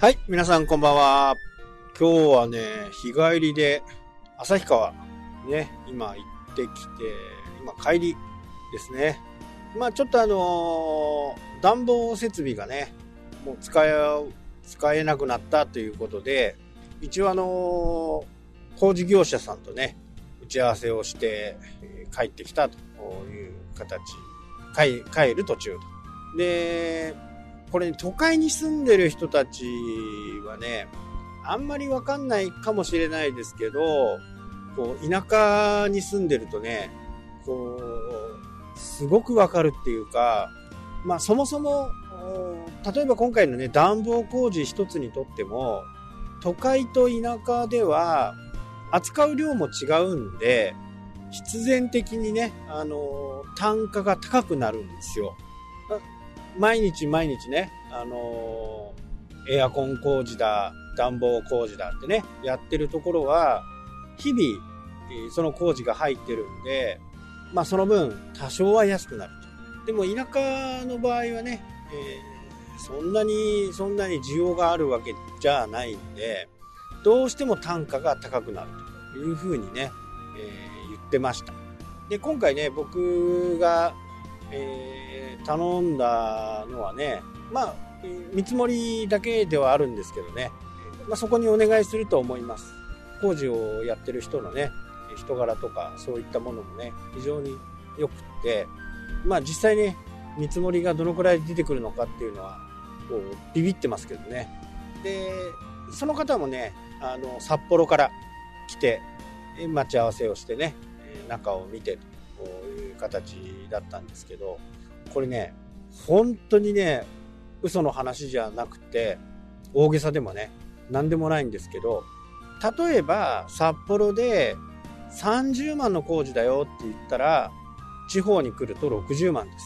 はい、皆さんこんばんは。今日はね、日帰りで、旭川、ね、今行ってきて、今帰りですね。まあちょっとあのー暖房設備がね、もう使え、使えなくなったということで、一応あのー工事業者さんとね、打ち合わせをして、え帰ってきたという形、帰帰る途中。で、これね都会に住んでる人たちはね、あんまりわかんないかもしれないですけど、こう、田舎に住んでるとね、こう、すごくわかるっていうか、まあそもそも、例えば今回のね、暖房工事一つにとっても、都会と田舎では扱う量も違うんで、必然的にね、あの、単価が高くなるんですよ。毎日毎日ね、あのーエアコン工事だ、暖房工事だってね、やってるところは、日々、その工事が入ってるんで、まあその分、多少は安くなると。でも田舎の場合はね、えーそんなに、そんなに需要があるわけじゃないんで、どうしても単価が高くなるというふうにね、えー言ってました。で、今回ね、僕が、え頼んだのはね、まあ、見積もりだけではあるんですけどね、まあ、そこにお願いすると思います。工事をやってる人のね、人柄とかそういったものもね、非常に良くって、まあ実際ね、見積もりがどのくらい出てくるのかっていうのは、こう、ビビってますけどね。で、その方もね、あの、札幌から来て、待ち合わせをしてね、中を見てと形だったんですけど、これね、本当にね、嘘の話じゃなくて、大げさでもね、何でもないんですけど、例えば札幌で30万の工事だよって言ったら、地方に来ると60万です。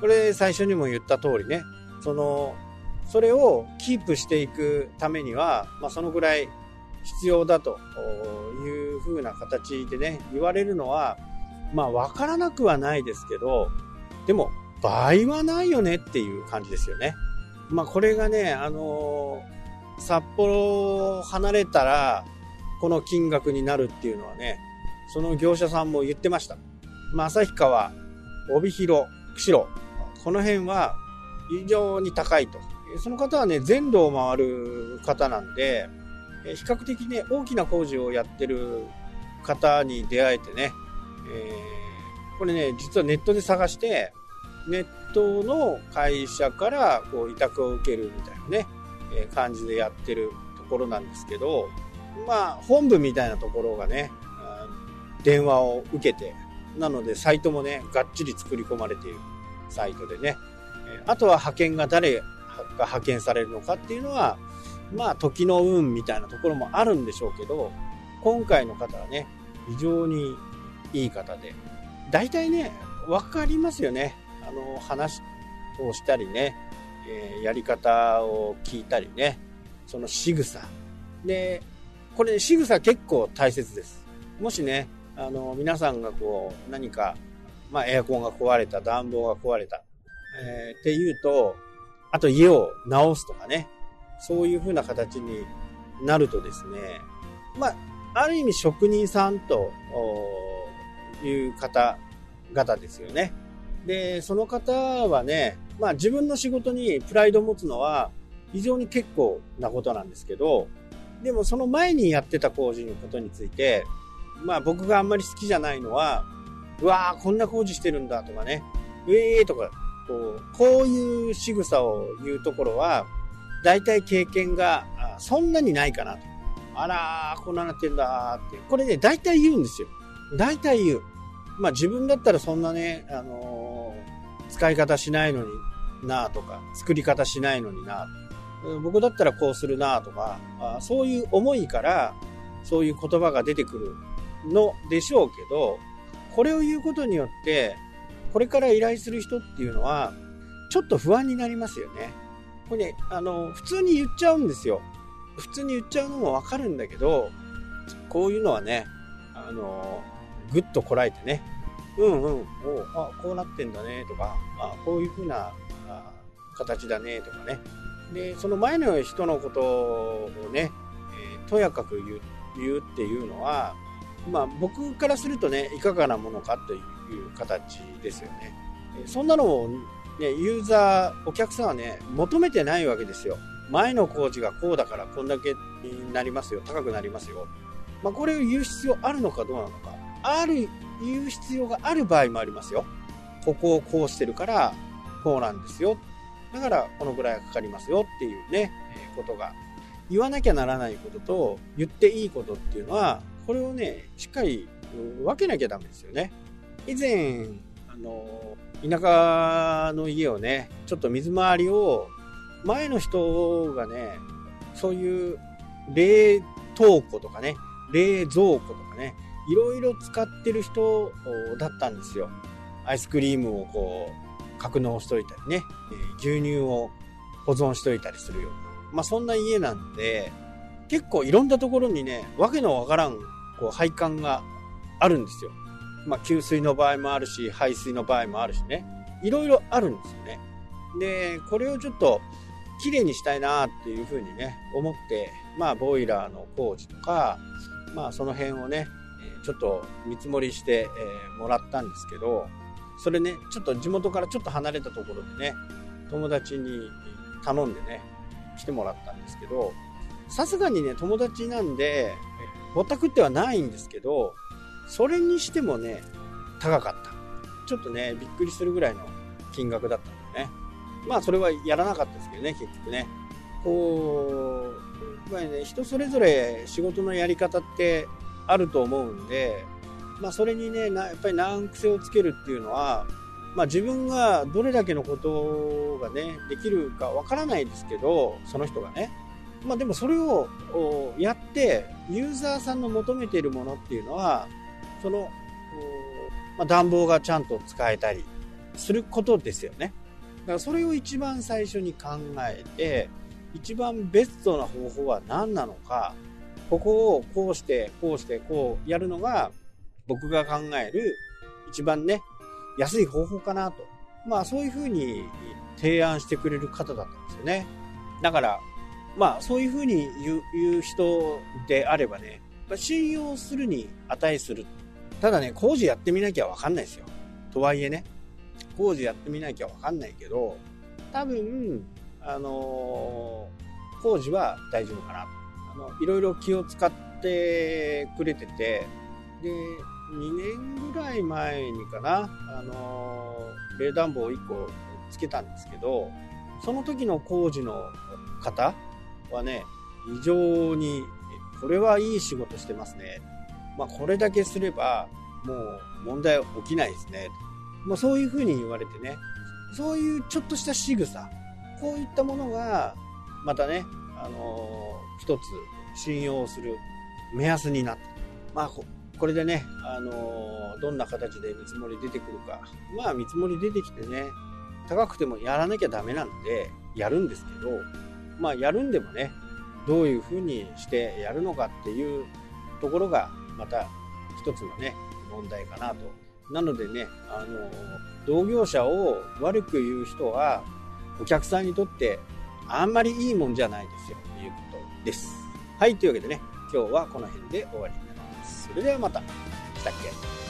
これ最初にも言った通りね、その、それをキープしていくためには、まあそのぐらい必要だというふうな形でね、言われるのは、まあわからなくはないですけど、でも倍はないよねっていう感じですよね。まあこれがね、あのー札幌を離れたら、この金額になるっていうのはね、その業者さんも言ってました。まあ旭川、帯広、釧路、この辺は非常に高いと。その方はね、全土を回る方なんで、比較的ね、大きな工事をやってる方に出会えてね、えーこれね、実はネットで探して、ネットの会社からこう委託を受けるみたいなね、えー感じでやってるところなんですけど、まあ、本部みたいなところがね、あー電話を受けて、なのでサイトもね、がっちり作り込まれているサイトでね、えあとは派遣が誰が派遣されるのかっていうのは、まあ、時の運みたいなところもあるんでしょうけど、今回の方はね、非常にいい方で、大体ね、わかりますよね。あの、話をしたりね、えーやり方を聞いたりね、その仕草。で、これ、仕草結構大切です。もしね、あの、皆さんがこう、何か、まあ、エアコンが壊れた、暖房が壊れた、えーっていうと、あと家を直すとかね、そういう風な形になるとですね、まあ、ある意味職人さんという方々ですよね。で、その方はね、まあ自分の仕事にプライドを持つのは非常に結構なことなんですけど、でもその前にやってた工事のことについて、まあ僕があんまり好きじゃないのは、うわーこんな工事してるんだとかね、うえーとか、こう、こういう仕草を言うところは、大体経験がそんなにないかなと。あらー、こんななってんだーって。これね、大体言うんですよ。大体言う。まあ自分だったらそんなね、あのー使い方しないのになとか、作り方しないのになうん僕だったらこうするなとか、あそういう思いから、そういう言葉が出てくるのでしょうけど、これを言うことによって、これから依頼する人っていうのは、ちょっと不安になりますよね。これね、あの、普通に言っちゃうんですよ。普通に言っちゃうのもわかるんだけど、こういうのはね、あの、ぐっとこらえてね、うんうん、おうあ、こうなってんだねとか、あこういうふうなあ形だねとかね、で、その前の人のことをね、えー、とやかく言う言うっていうのは、まあ僕からするとね、いかがなものかという形ですよね。そんなのをね、ユーザー、お客さんはね、求めてないわけですよ。前の工事がこうだからこんだけになりますよ、高くなりますよ。まあ、これを言う必要あるのかどうなのか。ある、言う必要がある場合もありますよ。ここをこうしてるから、こうなんですよ。だから、このぐらいかかりますよっていうね、えー、ことが。言わなきゃならないことと、言っていいことっていうのは、これをね、しっかり分けなきゃダメですよね。以前、あの、田舎の家をね、ちょっと水回りを、前の人がね、そういう冷凍庫とかね、冷蔵庫とかね、いろいろ使ってる人だったんですよ。アイスクリームをこう、格納しといたりね、牛乳を保存しといたりするような。まあそんな家なんで、結構いろんなところにね、わけのわからん、こう、配管があるんですよ。まあ給水の場合もあるし、排水の場合もあるしね。いろいろあるんですよね。で、これをちょっと、綺麗にしたいなっていうふうにね、思って、まあ、ボイラーの工事とか、まあ、その辺をね、ちょっと見積もりして、えもらったんですけど、それね、ちょっと地元からちょっと離れたところでね、友達に頼んでね、来てもらったんですけど、さすがにね、友達なんで、ぼったくってはないんですけど、それにしてもね、高かった。ちょっとね、びっくりするぐらいの金額だったんでね。まあ、それはやらなかったですけどね、結局ね。こう、やっぱりね、人それぞれ仕事のやり方ってあると思うんで、まあ、それにね、やっぱり難癖をつけるっていうのは、まあ、自分がどれだけのことがね、できるかわからないですけど、その人がね。まあ、でもそれをやって、ユーザーさんの求めているものっていうのは、その、まあ、暖房がちゃんと使えたりすることですよね。だからそれを一番最初に考えて、一番ベストな方法は何なのか、ここをこうして、こうして、こうやるのが、僕が考える一番ね、安い方法かなと。まあそういうふうに提案してくれる方だったんですよね。だから、まあそういうふうに言う人であればね、信用するに値する。ただね、工事やってみなきゃわかんないですよ。とはいえね、工事やってみなきゃわかんないけど、多分、あのー、工事は大丈夫かな。あの、いろいろ気を使ってくれてて、で、2年ぐらい前にかな、あの、冷暖房1個つけたんですけど、その時の工事の方はね、非常に、これはいい仕事してますね。まあ、これだけすれば、もう問題起きないですね。まあ、そういうふうに言われてね、そういうちょっとした仕草、こういったものが、またね、あのー、一つ信用する目安になって、まあ、これでね、あの、どんな形で見積もり出てくるか。まあ、見積もり出てきてね、高くてもやらなきゃダメなんで、やるんですけど、まあ、やるんでもね、どういうふうにしてやるのかっていうところが、また一つのね、問題かなと。なのでね、あの、同業者を悪く言う人は、お客さんにとってあんまりいいもんじゃないですよということです。はい、というわけでね、今日はこの辺で終わりになります。それではまた。したっけ？